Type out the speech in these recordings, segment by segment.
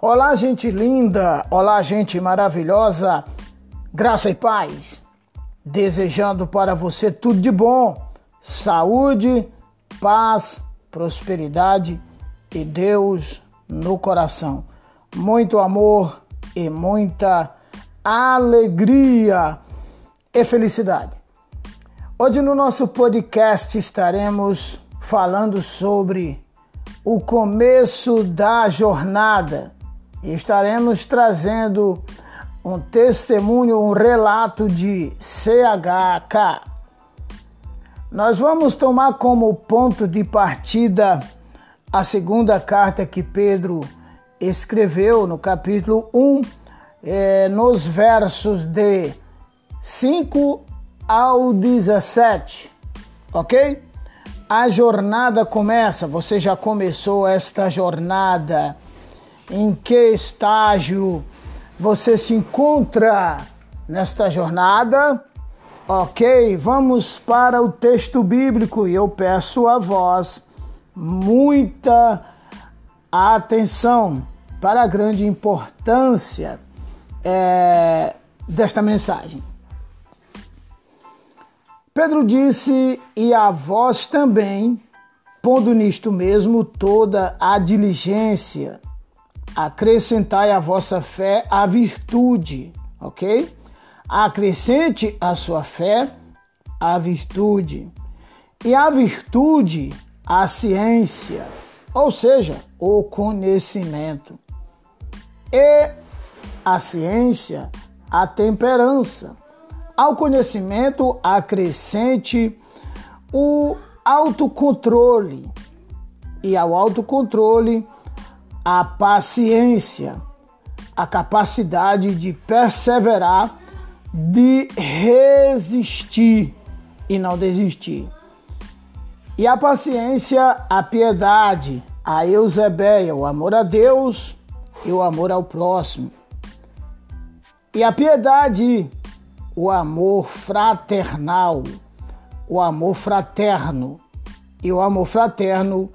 Olá, gente linda, olá, gente maravilhosa, graça e paz. Desejando para você tudo de bom, saúde, paz, prosperidade e Deus no coração. Muito amor e muita alegria e felicidade. Hoje no nosso podcast estaremos falando sobre o começo da jornada e estaremos trazendo um testemunho, um relato de CHK. Nós vamos tomar como ponto de partida a segunda carta que Pedro escreveu no capítulo 1, é, nos versos de 5 ao 17, ok? A jornada começa, você já começou esta jornada em que estágio você se encontra nesta jornada. Ok, vamos para o texto bíblico e eu peço a vós muita atenção para a grande importância é, desta mensagem. Pedro disse: E a vós também, pondo nisto mesmo toda a diligência, acrescentai à vossa fé a virtude, ok? Acrescente a sua fé a virtude, e a virtude a ciência, ou seja, o conhecimento, e a ciência a temperança. Ao conhecimento acrescente o autocontrole, e ao autocontrole a paciência, a capacidade de perseverar, de resistir e não desistir. E a paciência, a piedade, a eusebeia, o amor a Deus e o amor ao próximo. E a piedade, o amor fraternal, o amor fraterno. E o amor fraterno,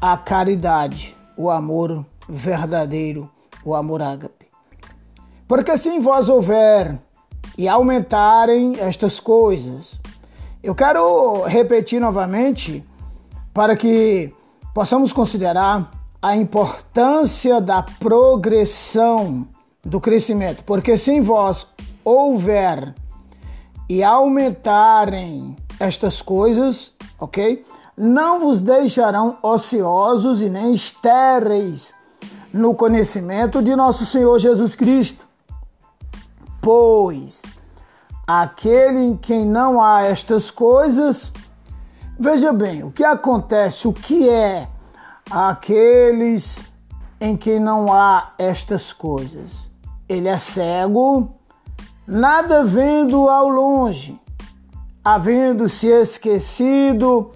a caridade o amor verdadeiro, o amor ágape. Porque se em vós houver e aumentarem estas coisas, eu quero repetir novamente para que possamos considerar a importância da progressão do crescimento, porque se em vós houver e aumentarem estas coisas, ok? Não vos deixarão ociosos e nem estéreis no conhecimento de nosso Senhor Jesus Cristo. Pois aquele em quem não há estas coisas, veja bem, o que acontece, o que é aqueles em quem não há estas coisas? Ele é cego, nada vendo ao longe, havendo se esquecido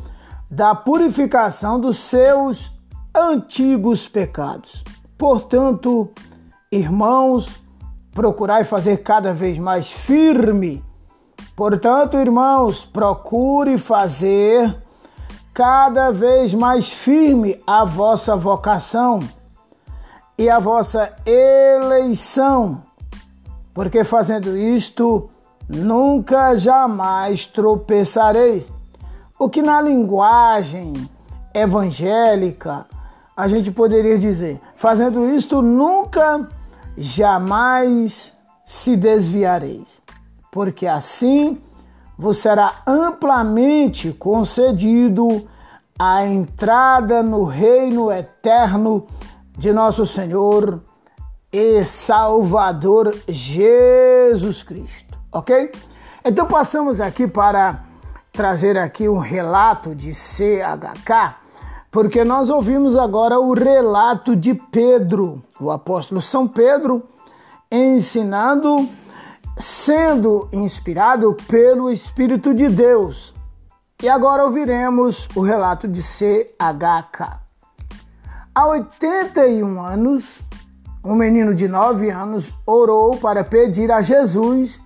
da purificação dos seus antigos pecados. Portanto, irmãos, procurai fazer cada vez mais firme. Portanto, irmãos, procure fazer cada vez mais firme a vossa vocação e a vossa eleição, porque fazendo isto, nunca jamais tropeçareis. O que na linguagem evangélica a gente poderia dizer, fazendo isto nunca, jamais se desviareis, porque assim vos será amplamente concedido a entrada no reino eterno de nosso Senhor e Salvador Jesus Cristo, ok? Então passamos aqui para trazer aqui um relato de CHK, porque nós ouvimos agora o relato de Pedro, o apóstolo São Pedro, ensinando, sendo inspirado pelo Espírito de Deus. E agora ouviremos o relato de CHK. Há 81 anos, um menino de 9 anos orou para pedir a Jesus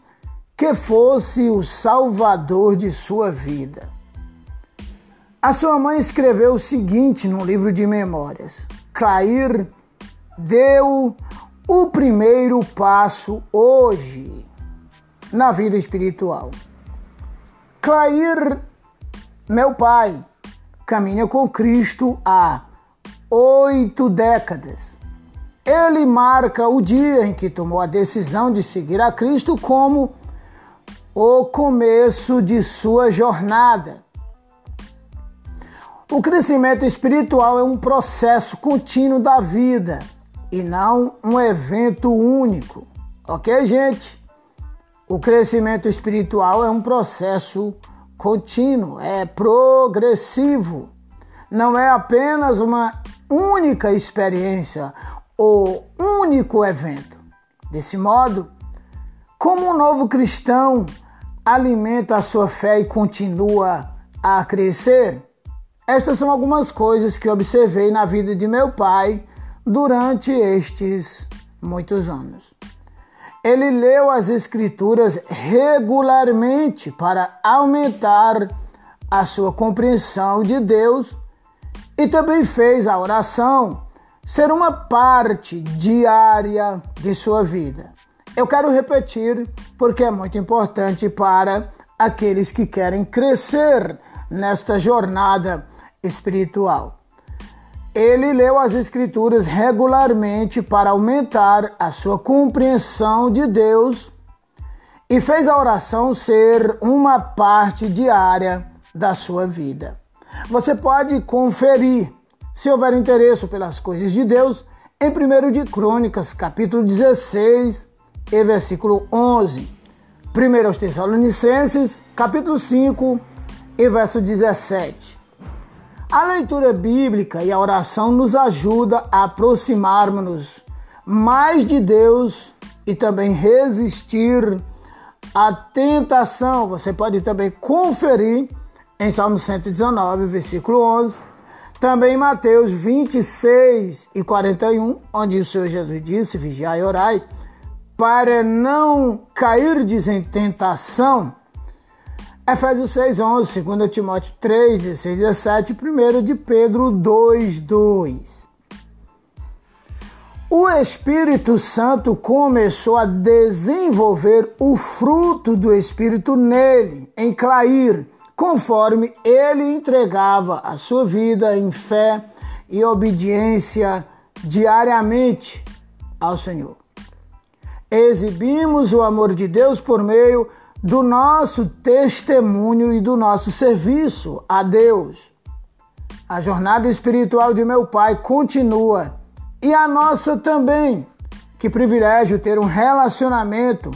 que fosse o salvador de sua vida. A sua mãe escreveu o seguinte no livro de memórias: Clair deu o primeiro passo hoje na vida espiritual. Clair, meu pai, caminha com Cristo há oito décadas. Ele marca o dia em que tomou a decisão de seguir a Cristo como o começo de sua jornada. O crescimento espiritual é um processo contínuo da vida e não um evento único. Ok, gente? O crescimento espiritual é um processo contínuo, é progressivo. Não é apenas uma única experiência ou único evento. Desse modo, como um novo cristão alimenta a sua fé e continua a crescer, estas são algumas coisas que observei na vida de meu pai durante estes muitos anos. Ele leu as Escrituras regularmente para aumentar a sua compreensão de Deus e também fez a oração ser uma parte diária de sua vida. Eu quero repetir porque é muito importante para aqueles que querem crescer nesta jornada espiritual. Ele leu as Escrituras regularmente para aumentar a sua compreensão de Deus e fez a oração ser uma parte diária da sua vida. Você pode conferir, se houver interesse pelas coisas de Deus, em 1 de Crônicas, capítulo 16 e versículo 11. 1 aos Tessalonicenses, capítulo 5 e verso 17. A leitura bíblica e a oração nos ajuda a aproximarmos mais de Deus e também resistir à tentação. Você pode também conferir em Salmo 119, versículo 11, também em Mateus 26 e 41, onde o Senhor Jesus disse: Vigiai e orai, para não cairdes em tentação. Efésios 6, 11, 2 Timóteo 3, 16, 17, 1 de Pedro 2, 2. O Espírito Santo começou a desenvolver o fruto do Espírito nele, em Clair, conforme ele entregava a sua vida em fé e obediência diariamente ao Senhor. Exibimos o amor de Deus por meio do nosso testemunho e do nosso serviço a Deus. A jornada espiritual de meu pai continua e a nossa também. Que privilégio ter um relacionamento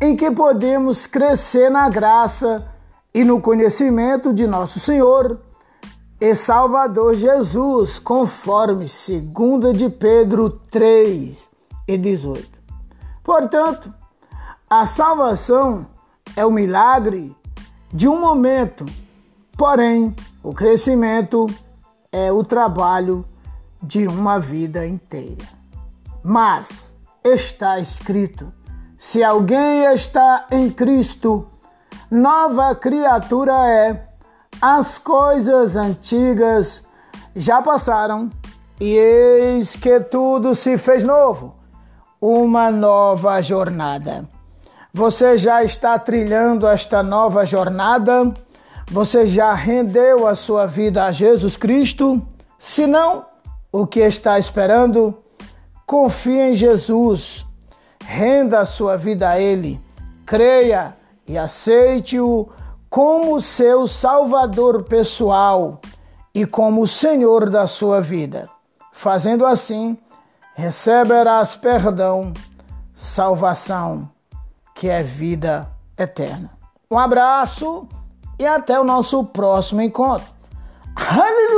em que podemos crescer na graça e no conhecimento de nosso Senhor e Salvador Jesus, conforme 2 de Pedro 3 e 18. Portanto, a salvação é o milagre de um momento, porém, o crescimento é o trabalho de uma vida inteira. Mas está escrito: se alguém está em Cristo, nova criatura é. As coisas antigas já passaram e eis que tudo se fez novo. Uma nova jornada. Você já está trilhando esta nova jornada? Você já rendeu a sua vida a Jesus Cristo? Se não, o que está esperando? Confie em Jesus, renda a sua vida a Ele, creia e aceite-o como seu Salvador pessoal e como Senhor da sua vida. Fazendo assim, receberás perdão, salvação que é vida eterna. Um abraço e até o nosso próximo encontro. Aleluia!